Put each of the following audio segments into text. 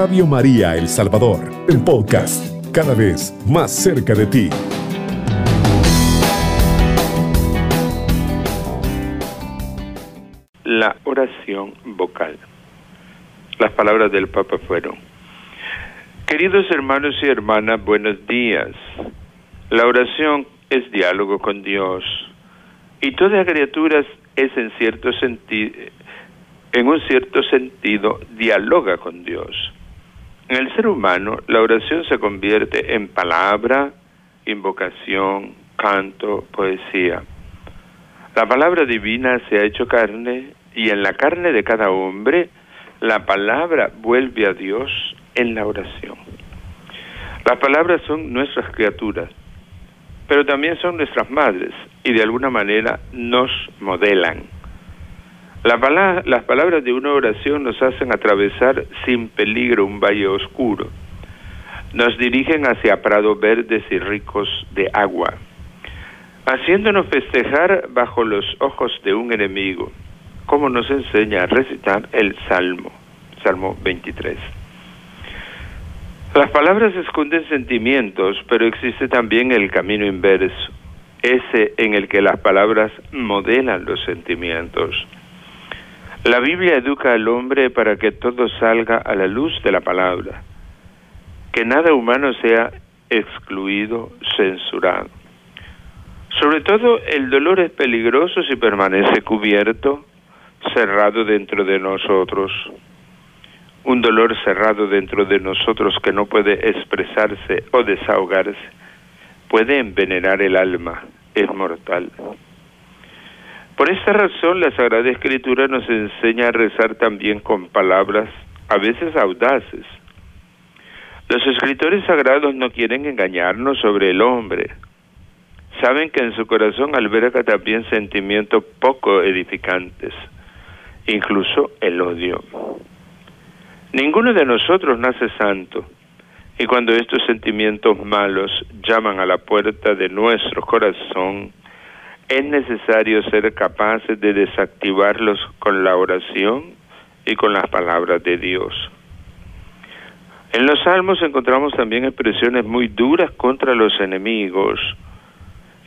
Radio María El Salvador, el podcast, cada vez más cerca de ti. La oración vocal. Las palabras del Papa fueron, Queridos hermanos y hermanas, buenos días. La oración es diálogo con Dios y toda criatura es en cierto sentido en un cierto sentido, dialoga con Dios. En el ser humano, la oración se convierte en palabra, invocación, canto, poesía. La palabra divina se ha hecho carne y en la carne de cada hombre la palabra vuelve a Dios en la oración. Las palabras son nuestras criaturas, pero también son nuestras madres y de alguna manera nos modelan las palabras de una oración nos hacen atravesar sin peligro un valle oscuro. Nos dirigen hacia prados verdes y ricos de agua, haciéndonos festejar bajo los ojos de un enemigo, como nos enseña a recitar el Salmo, Salmo 23. Las palabras esconden sentimientos, pero existe también el camino inverso, ese en el que las palabras modelan los sentimientos. La Biblia educa al hombre para que todo salga a la luz de la palabra, que nada humano sea excluido, censurado. Sobre todo el dolor es peligroso si permanece cubierto, cerrado dentro de nosotros. Un dolor cerrado dentro de nosotros que no puede expresarse o desahogarse puede envenenar el alma, es mortal. Por esta razón la Sagrada Escritura nos enseña a rezar también con palabras a veces audaces. Los escritores sagrados no quieren engañarnos sobre el hombre. Saben que en su corazón alberga también sentimientos poco edificantes, incluso el odio. Ninguno de nosotros nace santo, y cuando estos sentimientos malos llaman a la puerta de nuestro corazón, es necesario ser capaces de desactivarlos con la oración y con las palabras de Dios. En los salmos encontramos también expresiones muy duras contra los enemigos,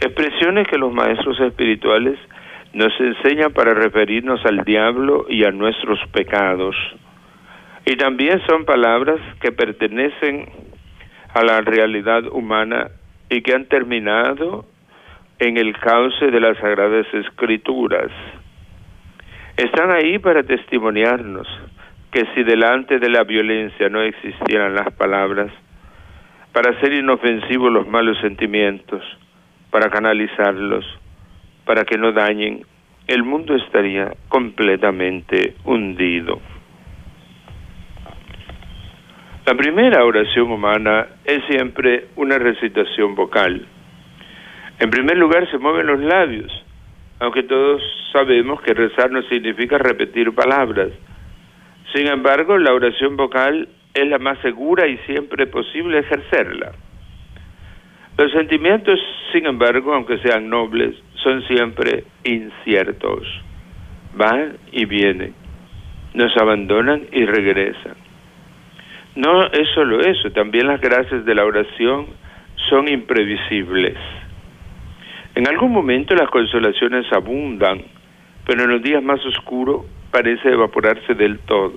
expresiones que los maestros espirituales nos enseñan para referirnos al diablo y a nuestros pecados. Y también son palabras que pertenecen a la realidad humana y que han terminado en el cauce de las Sagradas Escrituras. Están ahí para testimoniarnos que si delante de la violencia no existieran las palabras, para hacer inofensivos los malos sentimientos, para canalizarlos, para que no dañen, el mundo estaría completamente hundido. La primera oración humana es siempre una recitación vocal en primer lugar, se mueven los labios, aunque todos sabemos que rezar no significa repetir palabras. Sin embargo, la oración vocal es la más segura y siempre posible ejercerla. Los sentimientos, sin embargo, aunque sean nobles, son siempre inciertos. Van y vienen, nos abandonan y regresan. No es solo eso, también las gracias de la oración son imprevisibles. En algún momento las consolaciones abundan, pero en los días más oscuros parece evaporarse del todo.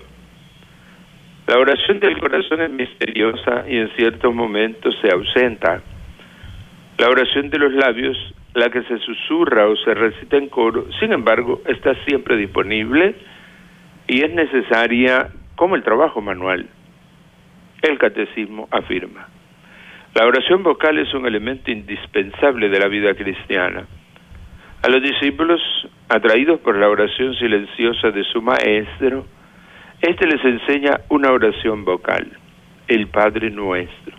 La oración del corazón es misteriosa y en ciertos momentos se ausenta. La oración de los labios, la que se susurra o se recita en coro, sin embargo, está siempre disponible y es necesaria como el trabajo manual. El catecismo afirma. La oración vocal es un elemento indispensable de la vida cristiana. A los discípulos, atraídos por la oración silenciosa de su maestro, éste les enseña una oración vocal, el Padre Nuestro.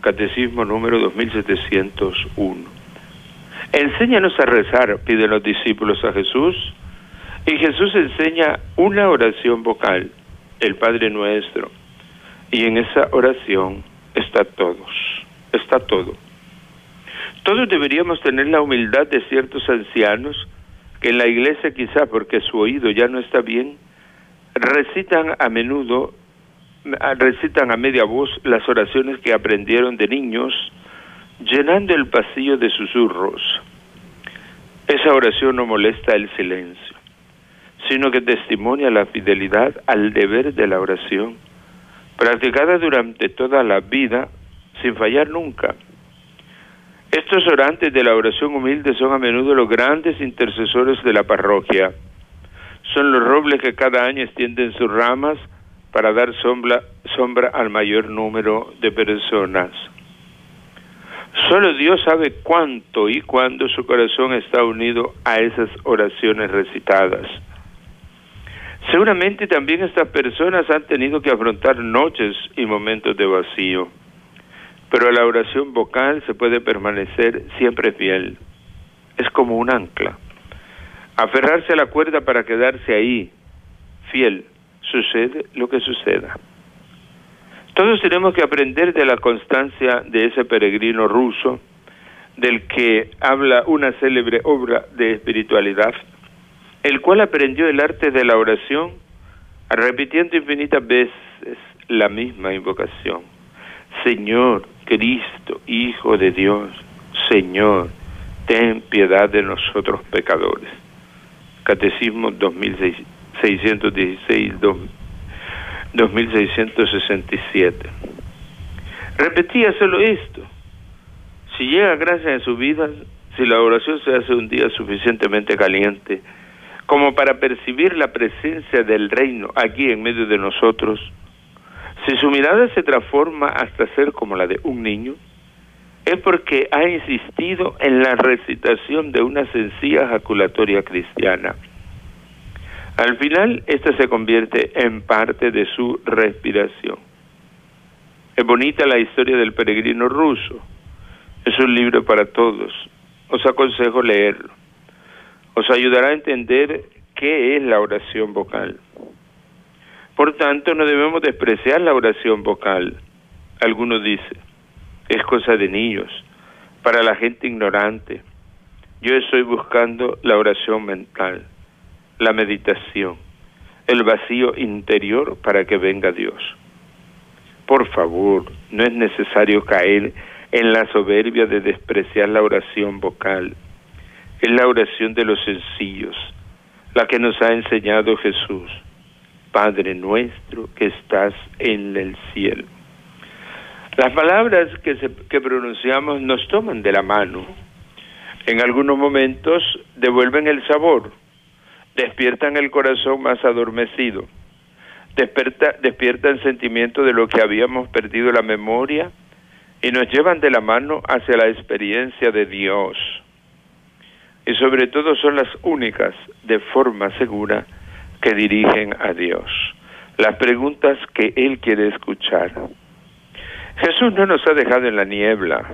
Catecismo número 2701. Enséñanos a rezar, piden los discípulos a Jesús, y Jesús enseña una oración vocal, el Padre Nuestro, y en esa oración está todos, está todo. Todos deberíamos tener la humildad de ciertos ancianos que en la iglesia quizá porque su oído ya no está bien, recitan a menudo recitan a media voz las oraciones que aprendieron de niños, llenando el pasillo de susurros. Esa oración no molesta el silencio, sino que testimonia la fidelidad al deber de la oración, practicada durante toda la vida sin fallar nunca. Estos orantes de la oración humilde son a menudo los grandes intercesores de la parroquia. Son los robles que cada año extienden sus ramas para dar sombra, sombra al mayor número de personas. Solo Dios sabe cuánto y cuándo su corazón está unido a esas oraciones recitadas. Seguramente también estas personas han tenido que afrontar noches y momentos de vacío, pero la oración vocal se puede permanecer siempre fiel. Es como un ancla. Aferrarse a la cuerda para quedarse ahí, fiel, sucede lo que suceda. Todos tenemos que aprender de la constancia de ese peregrino ruso, del que habla una célebre obra de espiritualidad, el cual aprendió el arte de la oración repitiendo infinitas veces la misma invocación. Señor, Cristo, Hijo de Dios, Señor, ten piedad de nosotros pecadores. Catecismo 2616, 2667. Repetía solo esto. Si llega gracia en su vida, si la oración se hace un día suficientemente caliente como para percibir la presencia del reino aquí en medio de nosotros, si su mirada se transforma hasta ser como la de un niño, es porque ha insistido en la recitación de una sencilla jaculatoria cristiana. Al final, esta se convierte en parte de su respiración. Es bonita la historia del peregrino ruso. Es un libro para todos. Os aconsejo leerlo. Os ayudará a entender qué es la oración vocal. Por tanto, no debemos despreciar la oración vocal. Algunos dicen, es cosa de niños, para la gente ignorante. Yo estoy buscando la oración mental, la meditación, el vacío interior para que venga Dios. Por favor, no es necesario caer en la soberbia de despreciar la oración vocal. Es la oración de los sencillos, la que nos ha enseñado Jesús. Padre nuestro que estás en el cielo. Las palabras que, que pronunciamos nos toman de la mano. En algunos momentos devuelven el sabor, despiertan el corazón más adormecido, despierta, despiertan sentimiento de lo que habíamos perdido la memoria y nos llevan de la mano hacia la experiencia de Dios. Y sobre todo son las únicas de forma segura que dirigen a Dios, las preguntas que Él quiere escuchar. Jesús no nos ha dejado en la niebla,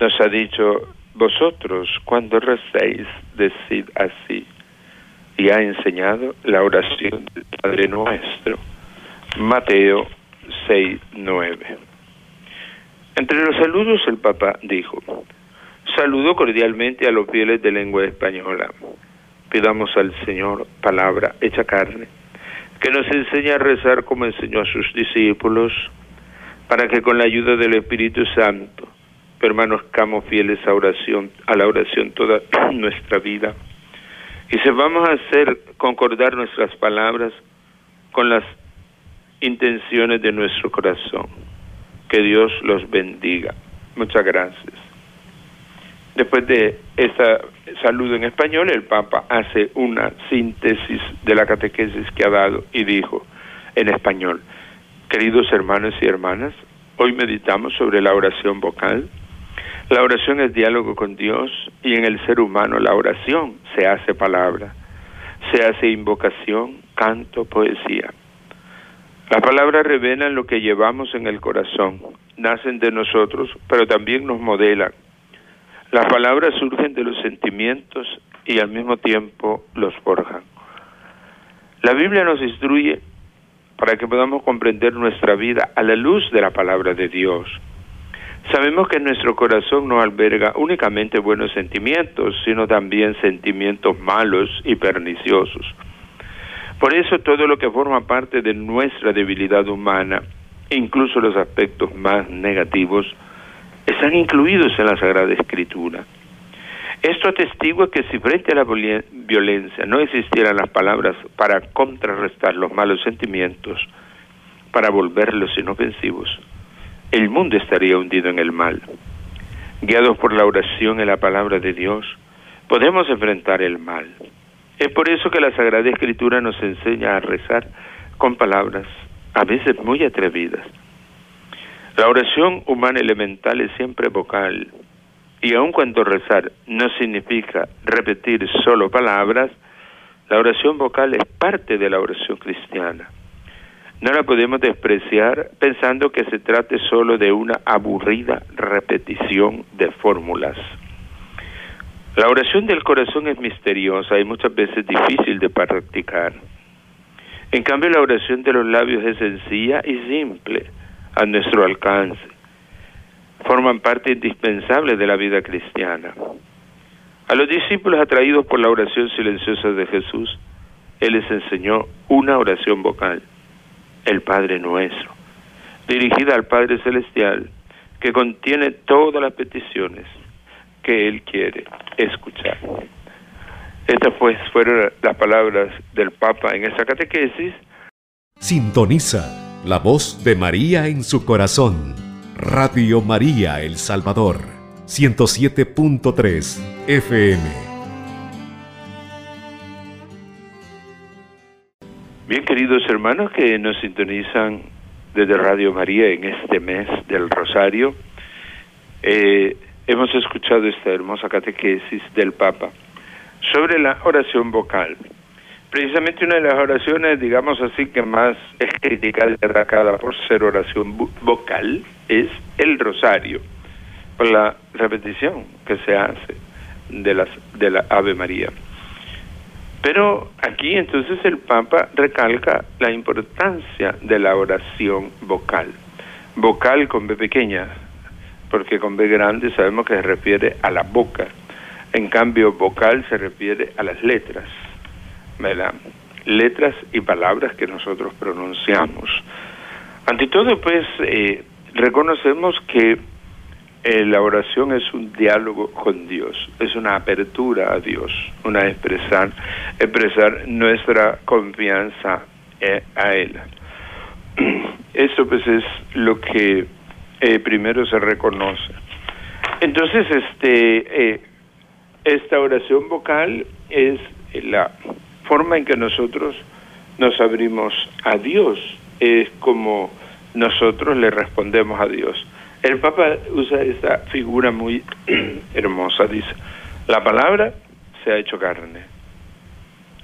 nos ha dicho, vosotros cuando recéis, decid así, y ha enseñado la oración del Padre Nuestro. Mateo 6, 9. Entre los saludos el Papa dijo, saludo cordialmente a los fieles de lengua española pidamos al Señor palabra hecha carne, que nos enseñe a rezar como enseñó a sus discípulos, para que con la ayuda del Espíritu Santo permanezcamos fieles a oración, a la oración toda nuestra vida y se vamos a hacer concordar nuestras palabras con las intenciones de nuestro corazón. Que Dios los bendiga. Muchas gracias. Después de esa saludo en español, el Papa hace una síntesis de la catequesis que ha dado y dijo en español, queridos hermanos y hermanas, hoy meditamos sobre la oración vocal. La oración es diálogo con Dios y en el ser humano la oración se hace palabra, se hace invocación, canto, poesía. Las palabras revelan lo que llevamos en el corazón, nacen de nosotros, pero también nos modelan las palabras surgen de los sentimientos y al mismo tiempo los forjan. La Biblia nos instruye para que podamos comprender nuestra vida a la luz de la palabra de Dios. Sabemos que nuestro corazón no alberga únicamente buenos sentimientos, sino también sentimientos malos y perniciosos. Por eso todo lo que forma parte de nuestra debilidad humana, incluso los aspectos más negativos, están incluidos en la Sagrada Escritura. Esto atestigua que si frente a la violencia no existieran las palabras para contrarrestar los malos sentimientos, para volverlos inofensivos, el mundo estaría hundido en el mal. Guiados por la oración y la palabra de Dios, podemos enfrentar el mal. Es por eso que la Sagrada Escritura nos enseña a rezar con palabras, a veces muy atrevidas. La oración humana elemental es siempre vocal, y aun cuando rezar no significa repetir solo palabras, la oración vocal es parte de la oración cristiana. No la podemos despreciar pensando que se trate solo de una aburrida repetición de fórmulas. La oración del corazón es misteriosa y muchas veces difícil de practicar. En cambio, la oración de los labios es sencilla y simple, a nuestro alcance forman parte indispensable de la vida cristiana. A los discípulos atraídos por la oración silenciosa de Jesús, Él les enseñó una oración vocal, el Padre Nuestro, dirigida al Padre Celestial, que contiene todas las peticiones que Él quiere escuchar. Estas pues fueron las palabras del Papa en esa catequesis. Sintoniza la voz de María en su corazón Radio María El Salvador, 107.3 FM. Bien, queridos hermanos que nos sintonizan desde Radio María en este mes del Rosario, eh, hemos escuchado esta hermosa catequesis del Papa sobre la oración vocal precisamente una de las oraciones, digamos así, que más es criticada y atacada por ser oración vocal es el rosario, por la repetición que se hace de, las, de la Ave María. Pero aquí entonces el Papa recalca la importancia de la oración vocal. Vocal con B pequeña, porque con B grande sabemos que se refiere a la boca. En cambio, vocal se refiere a las letras letras y palabras que nosotros pronunciamos. Ante todo, pues, eh, reconocemos que eh, la oración es un diálogo con Dios, es una apertura a Dios, una expresar, expresar nuestra confianza eh, a Él. Eso pues es lo que primero se reconoce. Entonces, este, esta oración vocal es la forma en que nosotros nos abrimos a Dios es como nosotros le respondemos a Dios. El Papa usa esta figura muy hermosa, dice, la palabra se ha hecho carne.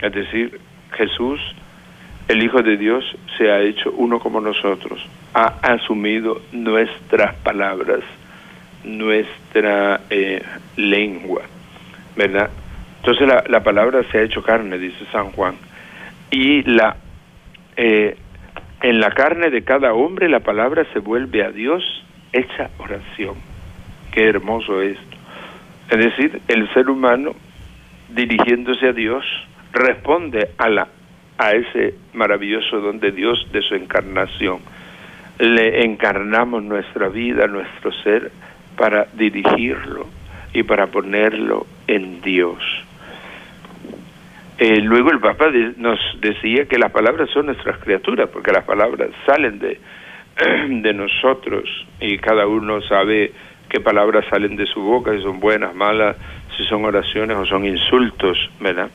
Es decir, Jesús, el Hijo de Dios, se ha hecho uno como nosotros, ha asumido nuestras palabras, nuestra eh, lengua, ¿verdad? Entonces la, la, palabra se ha hecho carne, dice San Juan. Y la eh, en la carne de cada hombre la palabra se vuelve a Dios hecha oración. Qué hermoso esto. Es decir, el ser humano dirigiéndose a Dios responde a la a ese maravilloso don de Dios de su encarnación. Le encarnamos nuestra vida, nuestro ser para dirigirlo y para ponerlo en Dios. Eh, luego el Papa nos decía que las palabras son nuestras criaturas, porque las palabras salen de, de nosotros y cada uno sabe qué palabras salen de su boca, si son buenas, malas, si son oraciones o son insultos, ¿verdad?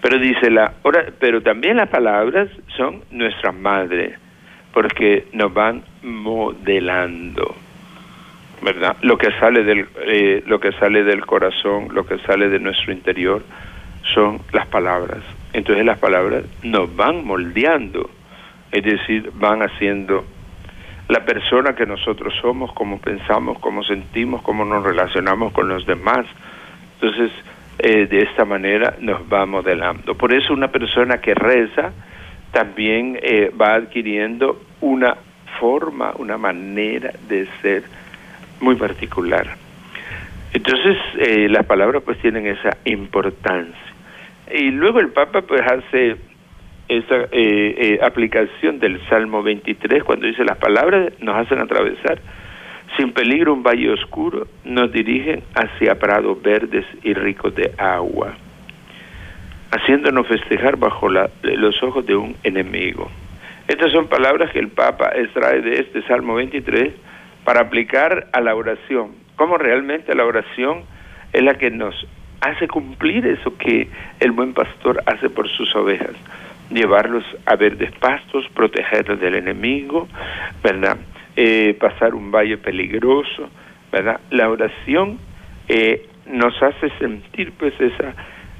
Pero dice la pero también las palabras son nuestras madres, porque nos van modelando, ¿verdad? Lo que sale del eh, lo que sale del corazón, lo que sale de nuestro interior son las palabras. Entonces las palabras nos van moldeando, es decir, van haciendo la persona que nosotros somos, cómo pensamos, cómo sentimos, cómo nos relacionamos con los demás. Entonces, eh, de esta manera nos va modelando. Por eso una persona que reza también eh, va adquiriendo una forma, una manera de ser muy particular. Entonces, eh, las palabras pues tienen esa importancia. Y luego el Papa pues hace esa eh, eh, aplicación del Salmo 23 cuando dice las palabras nos hacen atravesar sin peligro un valle oscuro, nos dirigen hacia prados verdes y ricos de agua, haciéndonos festejar bajo los ojos de un enemigo. Estas son palabras que el Papa extrae de este Salmo 23 para aplicar a la oración. Cómo realmente la oración es la que nos hace cumplir eso que el buen pastor hace por sus ovejas, llevarlos a verdes pastos, protegerlos del enemigo, ¿verdad? Eh, pasar un valle peligroso, ¿verdad? La oración eh, nos hace sentir pues esa,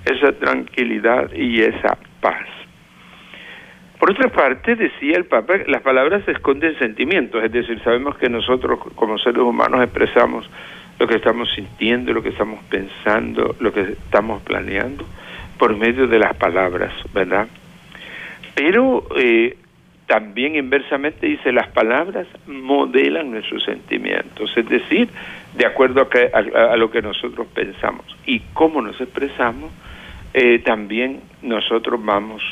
esa tranquilidad y esa paz. Por otra parte, decía el Papa, las palabras esconden sentimientos, es decir, sabemos que nosotros como seres humanos expresamos lo que estamos sintiendo, lo que estamos pensando, lo que estamos planeando, por medio de las palabras, ¿verdad? Pero eh, también inversamente dice, las palabras modelan nuestros sentimientos, es decir, de acuerdo a, lo que nosotros pensamos y cómo nos expresamos, eh, también nosotros vamos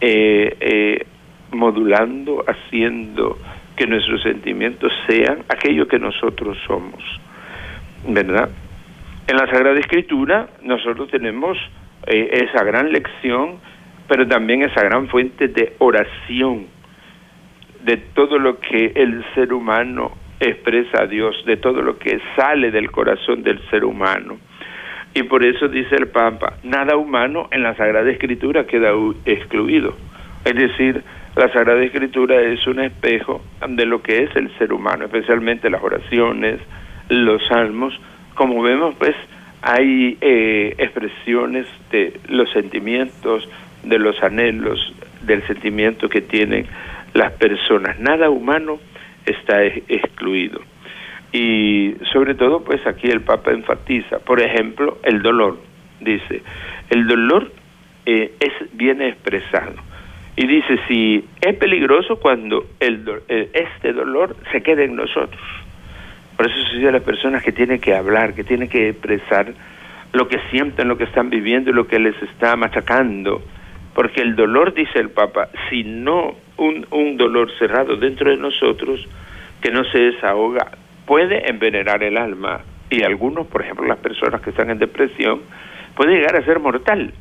eh, eh, modulando, haciendo que nuestros sentimientos sean aquello que nosotros somos, ¿verdad? En la Sagrada Escritura nosotros tenemos eh, esa gran lección, pero también esa gran fuente de oración, de todo lo que el ser humano expresa a Dios, de todo lo que sale del corazón del ser humano. Y por eso dice el Papa, nada humano en la Sagrada Escritura queda excluido. Es decir, la Sagrada Escritura es un espejo de lo que es el ser humano, especialmente las oraciones, los salmos. Como vemos, pues hay eh, expresiones de los sentimientos, de los anhelos, del sentimiento que tienen las personas. Nada humano está excluido. Y sobre todo, pues aquí el Papa enfatiza, por ejemplo, el dolor. Dice, el dolor eh, es bien expresado. Y dice, si es peligroso cuando el, eh, este dolor se quede en nosotros. Por eso dice a las personas que tienen que hablar, que tienen que expresar lo que sienten, lo que están viviendo y lo que les está machacando. Porque el dolor, dice el Papa, si no un, un dolor cerrado dentro de nosotros, que no se desahoga, puede envenenar el alma y algunos, por ejemplo, las personas que están en depresión, puede llegar a ser mortal.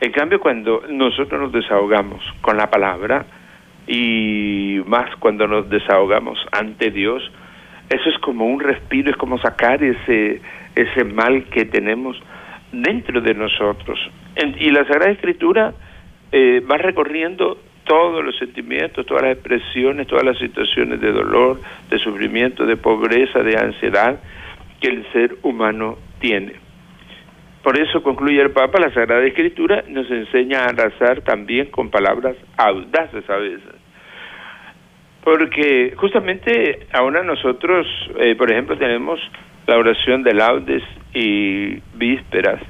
En cambio, cuando nosotros nos desahogamos con la palabra y más cuando nos desahogamos ante Dios, eso es como un respiro, es como sacar ese, ese mal que tenemos dentro de nosotros. y la Sagrada Escritura eh, va recorriendo todos los sentimientos, todas las expresiones, todas las situaciones de dolor, de sufrimiento, de pobreza, de ansiedad que el ser humano tiene. Por eso concluye el Papa, la Sagrada Escritura nos enseña a arrasar también con palabras audaces a veces. Porque justamente ahora nosotros, eh, por ejemplo, tenemos la oración de laudes y vísperas,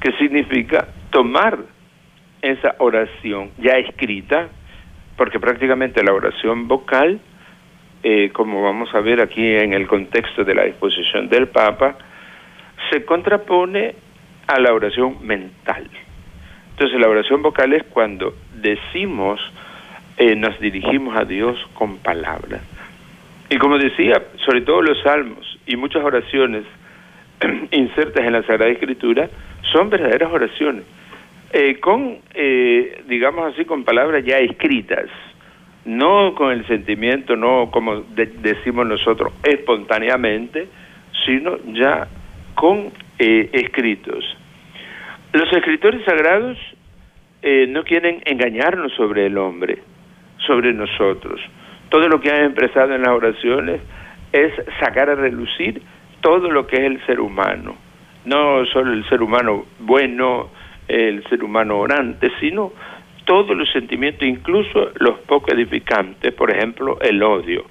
que significa tomar esa oración ya escrita, porque prácticamente la oración vocal, eh, como vamos a ver aquí en el contexto de la disposición del Papa, se contrapone a la oración mental. Entonces la oración vocal es cuando decimos, eh, nos dirigimos a Dios con palabras. Y como decía, sobre todo los salmos y muchas oraciones insertas en la Sagrada Escritura son verdaderas oraciones eh, con, eh, digamos así, con palabras ya escritas, no con el sentimiento, no como decimos nosotros, espontáneamente, sino ya con eh, escritos. Los escritores sagrados no quieren engañarnos sobre el hombre, sobre nosotros. Todo lo que han expresado en las oraciones es sacar a relucir todo lo que es el ser humano, no solo el ser humano bueno, el ser humano orante, sino todos los sentimientos, incluso los poco edificantes, por ejemplo, el odio.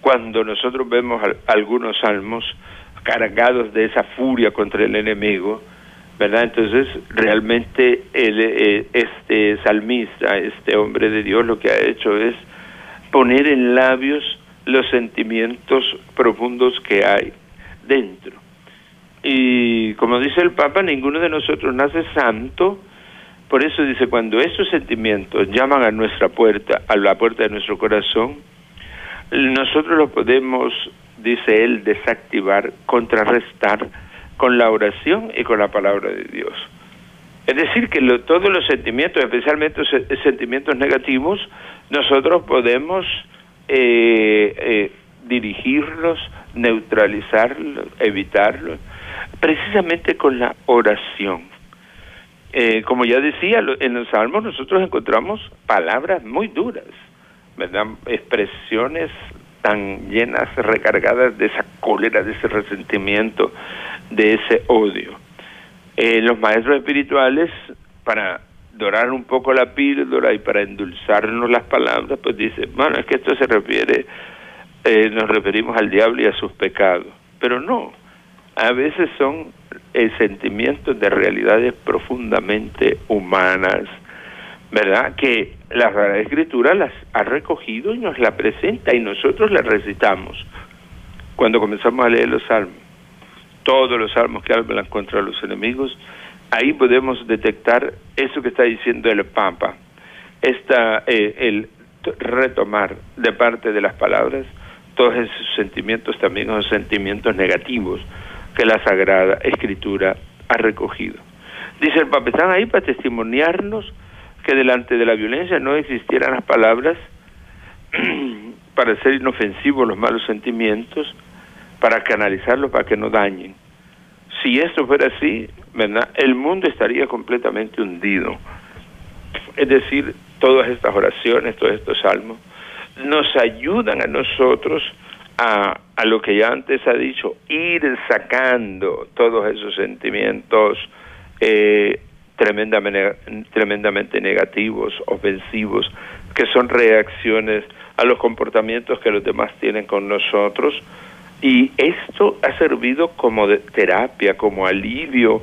Cuando nosotros vemos algunos salmos cargados de esa furia contra el enemigo, ¿verdad? Entonces, realmente el, eh, este salmista, este hombre de Dios, lo que ha hecho es poner en labios los sentimientos profundos que hay dentro. Y como dice el Papa, ninguno de nosotros nace santo, Por eso dice, cuando estos sentimientos llaman a nuestra puerta, a la puerta de nuestro corazón, nosotros lo podemos, dice él, desactivar, contrarrestar con la oración y con la palabra de Dios. Es decir, que todos los sentimientos, especialmente los sentimientos negativos, nosotros podemos eh, eh, dirigirlos, neutralizarlos, evitarlos, precisamente con la oración. Eh, como ya decía, en los salmos nosotros encontramos palabras muy duras, ¿verdad? Expresiones tan llenas, recargadas de esa cólera, de ese resentimiento, de ese odio. Eh, los maestros espirituales, para dorar un poco la píldora y para endulzarnos las palabras, pues dicen, bueno, es que esto se refiere, eh, nos referimos al diablo y a sus pecados. Pero no, a veces son eh, sentimientos de realidades profundamente humanas, ¿verdad? Que la Escritura las ha recogido y nos la presenta y nosotros la recitamos cuando comenzamos a leer los salmos todos los salmos que hablan contra los enemigos, ahí podemos detectar eso que está diciendo el Papa, esta, eh, el retomar de parte de las palabras todos esos sentimientos, también esos sentimientos negativos que la Sagrada Escritura ha recogido. Dice el Papa, están ahí para testimoniarnos que delante de la violencia no existieran las palabras para hacer inofensivos los malos sentimientos, para canalizarlos para que no dañen. Si esto fuera así, ¿verdad? El mundo estaría completamente hundido. Es decir, todas estas oraciones, todos estos salmos, nos ayudan a nosotros a, a lo que ya antes ha dicho, ir sacando todos esos sentimientos eh, tremendamente negativos, ofensivos, que son reacciones a los comportamientos que los demás tienen con nosotros, y esto ha servido como de terapia, como alivio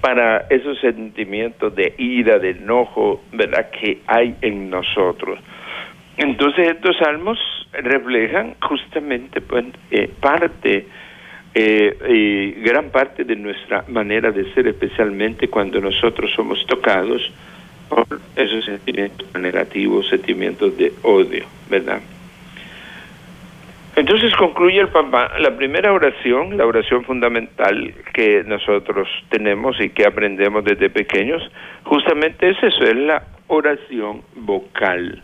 para esos sentimientos de ira, de enojo, ¿verdad?, que hay en nosotros. Entonces estos salmos reflejan justamente pues, eh, parte, eh, gran parte de nuestra manera de ser, especialmente cuando nosotros somos tocados por esos sentimientos negativos, sentimientos de odio, ¿verdad? Entonces concluye el Papa, la primera oración, la oración fundamental que nosotros tenemos y que aprendemos desde pequeños, justamente es eso, es la oración vocal,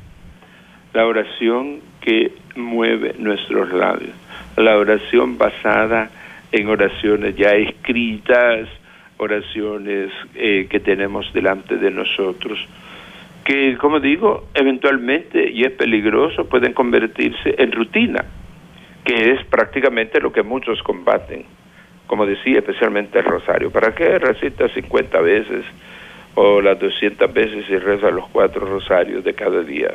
la oración que mueve nuestros labios, la oración basada en oraciones ya escritas, oraciones eh, que tenemos delante de nosotros, que como digo, eventualmente, y es peligroso, pueden convertirse en rutina que es prácticamente lo que muchos combaten, como decía especialmente el rosario. ¿Para qué recita 50 veces o las 200 veces y reza los cuatro rosarios de cada día?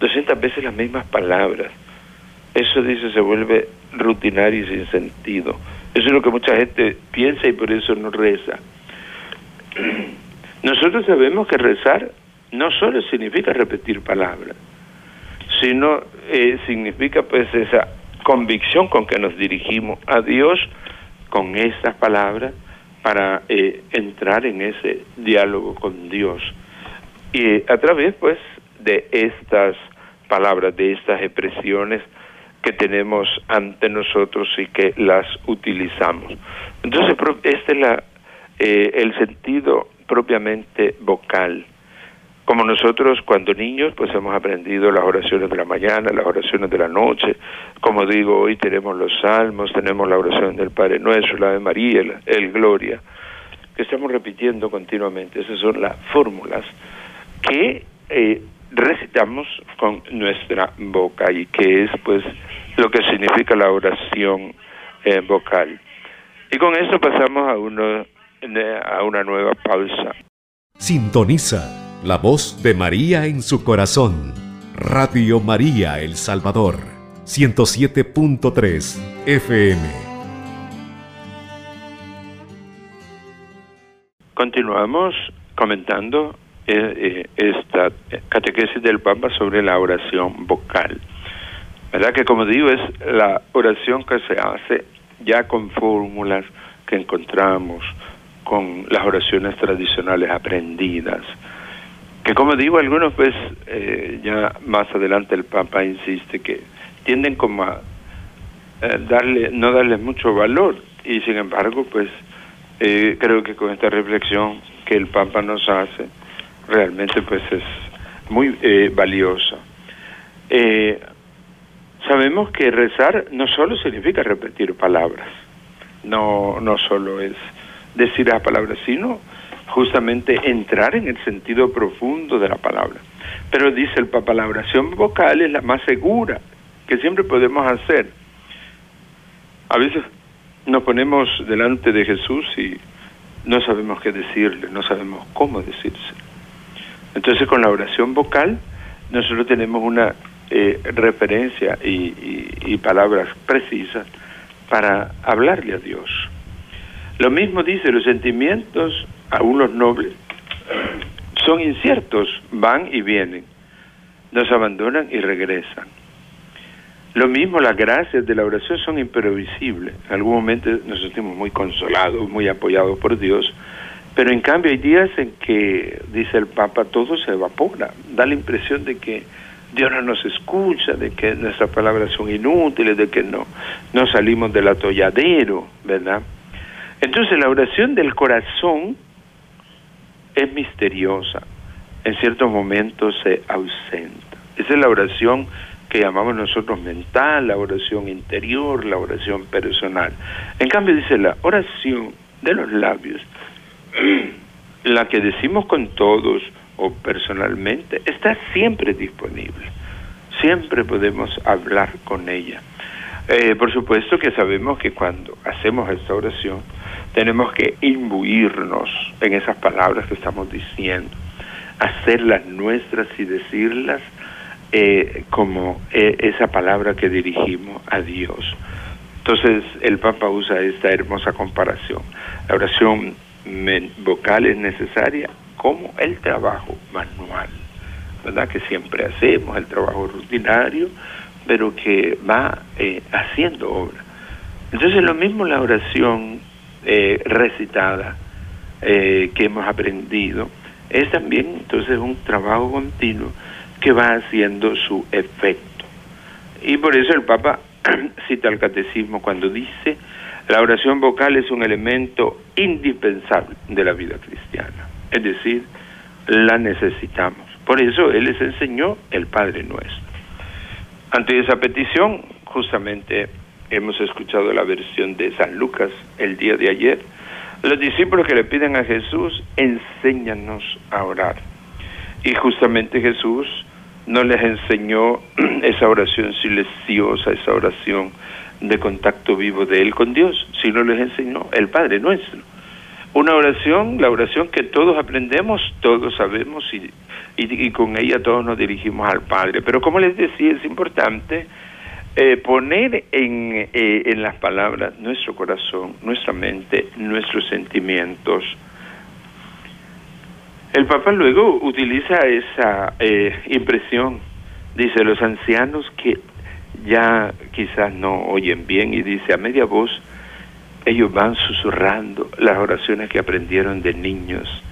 200 veces las mismas palabras. Eso dice se vuelve rutinario y sin sentido. Eso es lo que mucha gente piensa y por eso no reza. Nosotros sabemos que rezar no solo significa repetir palabras, sino eh, significa pues esa convicción con que nos dirigimos a Dios con estas palabras para eh, entrar en ese diálogo con Dios. Y a través, pues, de estas palabras, de estas expresiones que tenemos ante nosotros y que las utilizamos. Entonces, este es la, eh, el sentido propiamente vocal como nosotros cuando niños pues hemos aprendido las oraciones de la mañana, las oraciones de la noche, como digo, hoy tenemos los salmos, tenemos la oración del Padre Nuestro, la de María, el, Gloria, que estamos repitiendo continuamente. Esas son las fórmulas que eh, recitamos con nuestra boca y que es pues lo que significa la oración eh, vocal. Y con eso pasamos a, uno, a una nueva pausa. Sintoniza la voz de María en su corazón. Radio María El Salvador, 107.3 FM. Continuamos comentando eh, eh, esta catequesis del Papa sobre la oración vocal. ¿Verdad que como digo es la oración que se hace ya con fórmulas que encontramos con las oraciones tradicionales aprendidas que como digo, algunos pues eh, ya más adelante el Papa insiste que tienden como a eh, darle, no darle mucho valor y sin embargo pues eh, creo que con esta reflexión que el Papa nos hace realmente pues es muy valiosa. sabemos que rezar no solo significa repetir palabras, no, no solo es decir las palabras, sino justamente entrar en el sentido profundo de la palabra. Pero dice el Papa, la oración vocal es la más segura que siempre podemos hacer. A veces nos ponemos delante de Jesús y no sabemos qué decirle, no sabemos cómo decirse. Entonces con la oración vocal nosotros tenemos una eh, referencia y palabras precisas para hablarle a Dios. Lo mismo dice, los sentimientos, aún los nobles, son inciertos, van y vienen, nos abandonan y regresan. Lo mismo las gracias de la oración son imprevisibles. En algún momento nos sentimos muy consolados, muy apoyados por Dios, pero en cambio hay días en que, dice el Papa, todo se evapora. Da la impresión de que Dios no nos escucha, de que nuestras palabras son inútiles, de que no, no salimos del atolladero, ¿verdad? Entonces la oración del corazón es misteriosa, en ciertos momentos se ausenta. Esa es la oración que llamamos nosotros mental, la oración interior, la oración personal. En cambio dice la oración de los labios, la que decimos con todos o personalmente, está siempre disponible. Siempre podemos hablar con ella. Eh, por supuesto que sabemos que cuando hacemos esta oración, tenemos que imbuirnos en esas palabras que estamos diciendo, hacerlas nuestras y decirlas eh, como eh, esa palabra que dirigimos a Dios. Entonces el Papa usa esta hermosa comparación. La oración vocal es necesaria como el trabajo manual, ¿verdad? Que siempre hacemos, el trabajo rutinario, pero que va eh, haciendo obra. Entonces lo mismo la oración eh, recitada eh, que hemos aprendido, es también entonces un trabajo continuo que va haciendo su efecto. Y por eso el Papa cita el catecismo cuando dice, la oración vocal es un elemento indispensable de la vida cristiana, es decir, la necesitamos. Por eso Él les enseñó el Padre Nuestro. Ante esa petición, justamente hemos escuchado la versión de San Lucas el día de ayer, los discípulos que le piden a Jesús, enséñanos a orar. Y justamente Jesús no les enseñó esa oración silenciosa, esa oración de contacto vivo de Él con Dios, sino les enseñó el Padre nuestro. Una oración, la oración que todos aprendemos, todos sabemos y, y, con ella todos nos dirigimos al Padre. Pero como les decía, es importante eh, poner en, eh, en las palabras nuestro corazón, nuestra mente, nuestros sentimientos. El Papa luego utiliza esa eh, impresión, dice, los ancianos que ya quizás no oyen bien y dice a media voz, ellos van susurrando las oraciones que aprendieron de niños.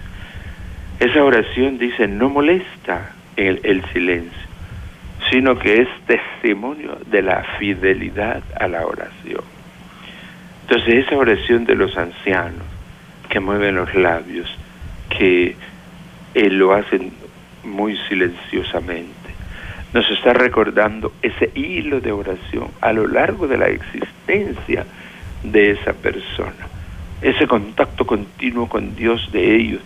Esa oración dice, no molesta el, el silencio sino que es testimonio de la fidelidad a la oración. Entonces esa oración de los ancianos que mueven los labios, que eh, lo hacen muy silenciosamente, nos está recordando ese hilo de oración a lo largo de la existencia de esa persona, ese contacto continuo con Dios de ellos,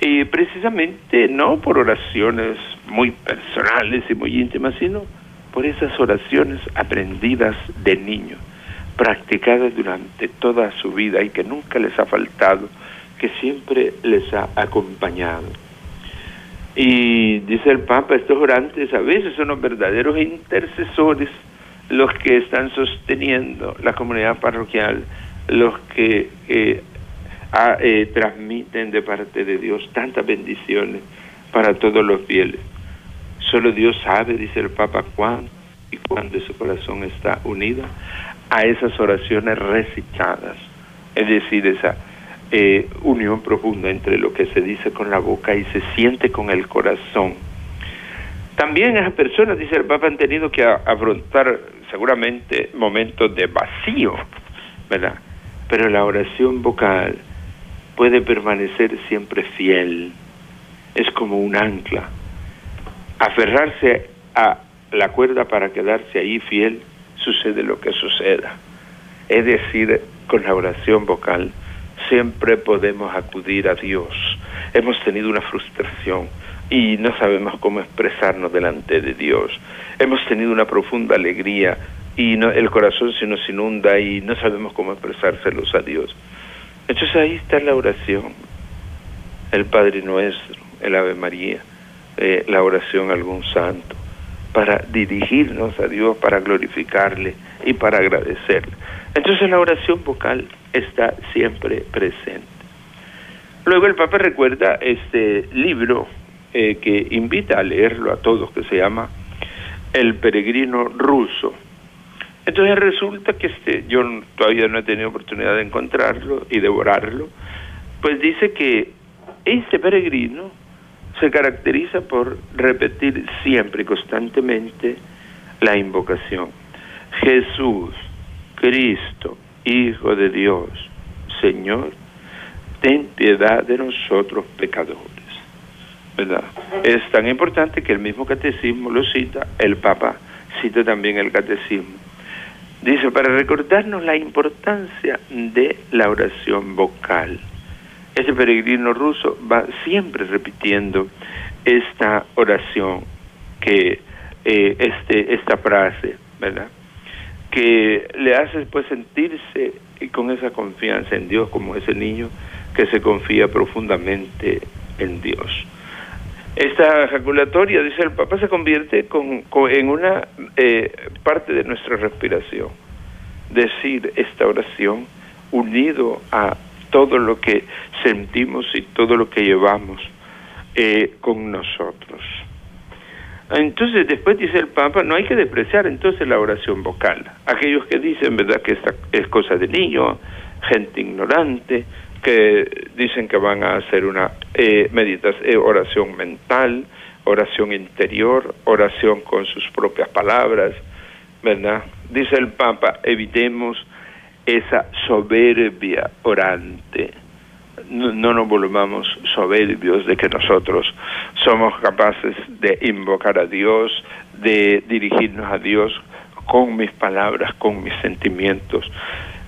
y precisamente no por oraciones muy personales y muy íntimas, sino por esas oraciones aprendidas de niño, practicadas durante toda su vida y que nunca les ha faltado, que siempre les ha acompañado. Y dice el Papa, estos orantes a veces son los verdaderos intercesores, los que están sosteniendo la comunidad parroquial, los que eh, eh, transmiten de parte de Dios tantas bendiciones para todos los fieles. Solo Dios sabe, dice el Papa, cuándo y cuándo ese corazón está unido a esas oraciones recitadas, es decir, esa eh, unión profunda entre lo que se dice con la boca y se siente con el corazón. También esas personas, dice el Papa, han tenido que afrontar seguramente momentos de vacío, ¿verdad? Pero la oración vocal puede permanecer siempre fiel, es como un ancla. Aferrarse a la cuerda para quedarse ahí fiel, sucede lo que suceda. Es decir, con la oración vocal siempre podemos acudir a Dios. Hemos tenido una frustración y no sabemos cómo expresarnos delante de Dios. Hemos tenido una profunda alegría y el corazón se nos inunda y no sabemos cómo expresárselos a Dios. Entonces ahí está la oración, el Padre Nuestro, el Ave María, eh, la oración a algún santo, para dirigirnos a Dios, para glorificarle y para agradecerle. Entonces la oración vocal está siempre presente. Luego el Papa recuerda este libro eh, que invita a leerlo a todos, que se llama El peregrino ruso. Entonces resulta que este, yo todavía no he tenido oportunidad de encontrarlo y devorarlo, pues dice que este peregrino se caracteriza por repetir siempre y constantemente la invocación. Jesús, Cristo, Hijo de Dios, Señor, ten piedad de nosotros pecadores. ¿Verdad? Es tan importante que el mismo catecismo lo cita, el Papa cita también el catecismo. Dice, para recordarnos la importancia de la oración vocal. Ese peregrino ruso va siempre repitiendo esta oración, que eh, este, esta frase, ¿verdad? que le hace pues sentirse con esa confianza en Dios como ese niño que se confía profundamente en Dios. Esta ejaculatoria, dice el Papa, se convierte con, en una eh, parte de nuestra respiración. Decir esta oración unido a todo lo que sentimos y todo lo que llevamos eh, con nosotros. Entonces, después dice el Papa, no hay que despreciar entonces la oración vocal. Aquellos que dicen, ¿verdad?, que esta es cosa de niño, gente ignorante, que dicen que van a hacer una eh, meditación, eh, oración mental, oración interior, oración con sus propias palabras, ¿verdad? Dice el Papa, evitemos esa soberbia orante no, nos volvamos soberbios de que nosotros somos capaces de invocar a Dios, de dirigirnos a Dios con mis palabras, con mis sentimientos.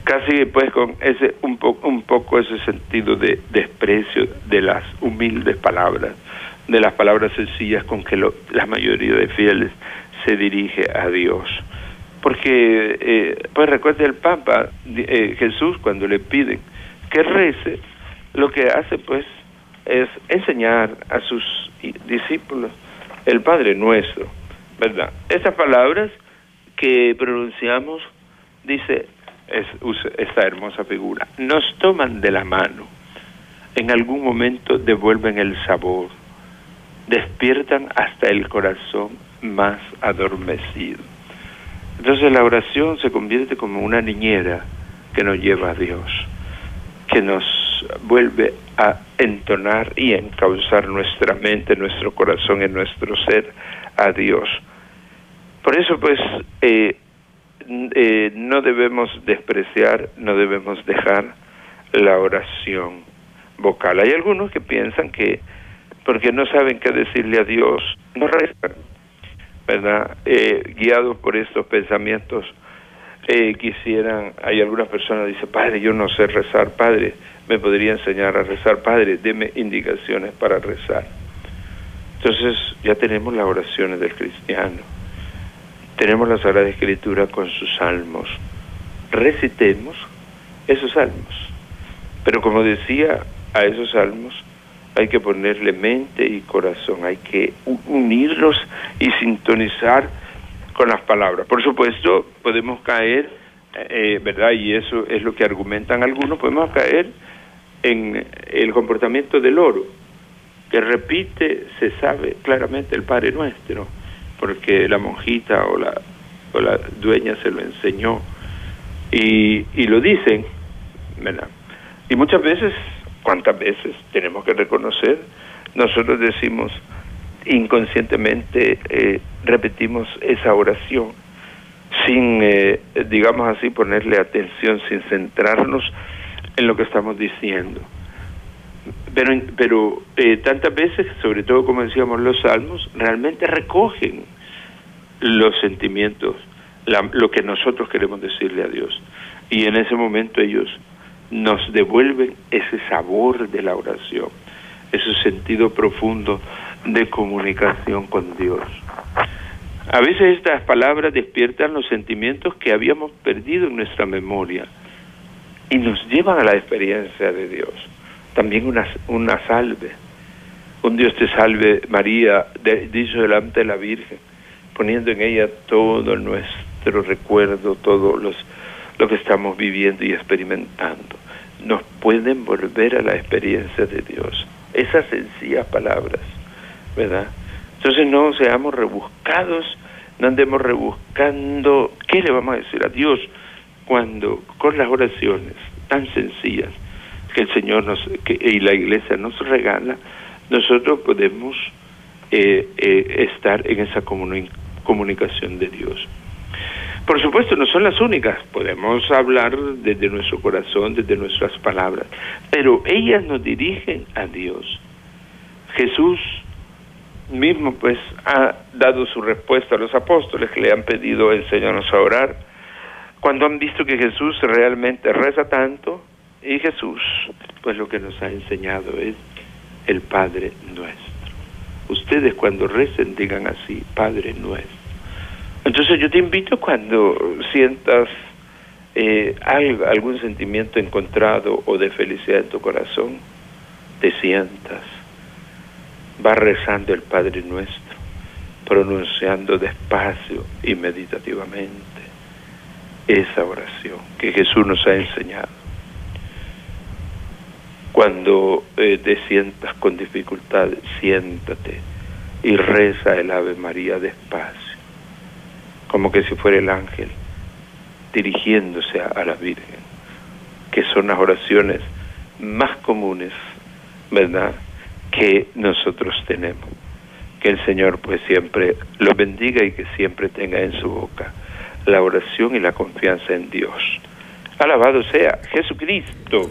Casi pues con ese un, poco un poco ese sentido de desprecio de las humildes palabras, de las palabras sencillas con que la mayoría de fieles se dirige a Dios. Porque, eh, pues recuerde el Papa, eh, Jesús cuando le piden que rece, lo que hace pues es enseñar a sus discípulos el Padre Nuestro, ¿verdad? Esas palabras que pronunciamos, dice es, esta hermosa figura, nos toman de la mano, en algún momento devuelven el sabor, despiertan hasta el corazón más adormecido. Entonces la oración se convierte como una niñera que nos lleva a Dios, que nos vuelve a entonar y encauzar nuestra mente, nuestro corazón y nuestro ser a Dios. Por eso, pues, eh, eh, no debemos despreciar, no debemos dejar la oración vocal. Hay algunos que piensan que porque no saben qué decirle a Dios, no rezan, ¿verdad? Eh, guiados por estos pensamientos, quisieran, hay algunas personas que dicen, Padre, yo no sé rezar, Padre, me podría enseñar a rezar. Padre, deme indicaciones para rezar. Entonces ya tenemos las oraciones del cristiano. Tenemos la Sagrada Escritura con sus salmos. Recitemos esos salmos. Pero como decía, a esos salmos hay que ponerle mente y corazón, hay que unirlos y sintonizar con las palabras. Por supuesto, podemos caer, eh, ¿verdad? Y eso es lo que argumentan algunos, podemos caer en el comportamiento del oro, que repite, se sabe claramente el Padre Nuestro, porque la monjita o la, o la dueña se lo enseñó y, y lo dicen, ¿verdad? Y muchas veces ¿Cuántas veces tenemos que reconocer? Nosotros decimos inconscientemente, eh, repetimos esa oración sin, eh, digamos así, ponerle atención, sin centrarnos en lo que estamos diciendo. Pero, pero eh, tantas veces, sobre todo como decíamos los salmos, realmente recogen los sentimientos, lo que nosotros queremos decirle a Dios. Y en ese momento ellos nos devuelven ese sabor de la oración, ese sentido profundo de comunicación con Dios. A veces estas palabras despiertan los sentimientos que habíamos perdido en nuestra memoria y nos llevan a la experiencia de Dios. También una, una salve. Un Dios te salve María, dicho delante de la Virgen, poniendo en ella todo nuestro recuerdo, todo los, lo que estamos viviendo y experimentando. Nos pueden volver a la experiencia de Dios. Esas sencillas palabras, ¿verdad? Entonces no seamos rebuscados, no andemos rebuscando qué le vamos a decir a Dios cuando con las oraciones tan sencillas que el Señor nos que, y la Iglesia nos regala, nosotros podemos eh, eh, estar en esa comunicación de Dios. Por supuesto, no son las únicas, podemos hablar desde nuestro corazón, desde nuestras palabras, pero ellas nos dirigen a Dios. Jesús mismo pues ha dado su respuesta a los apóstoles que le han pedido enseñarnos a orar, cuando han visto que Jesús realmente reza tanto, y Jesús pues lo que nos ha enseñado es el Padre nuestro. Ustedes cuando recen digan así, Padre nuestro. Entonces yo te invito cuando sientas eh, algún sentimiento encontrado o de felicidad en tu corazón, te sientas va rezando el Padre Nuestro, pronunciando despacio y meditativamente esa oración que Jesús nos ha enseñado. Cuando eh, te sientas con dificultad, siéntate y reza el Ave María despacio, como que si fuera el ángel dirigiéndose a la Virgen, que son las oraciones más comunes, ¿verdad? que nosotros tenemos. Que el Señor pues siempre lo bendiga y que siempre tenga en su boca la oración y la confianza en Dios. Alabado sea Jesucristo.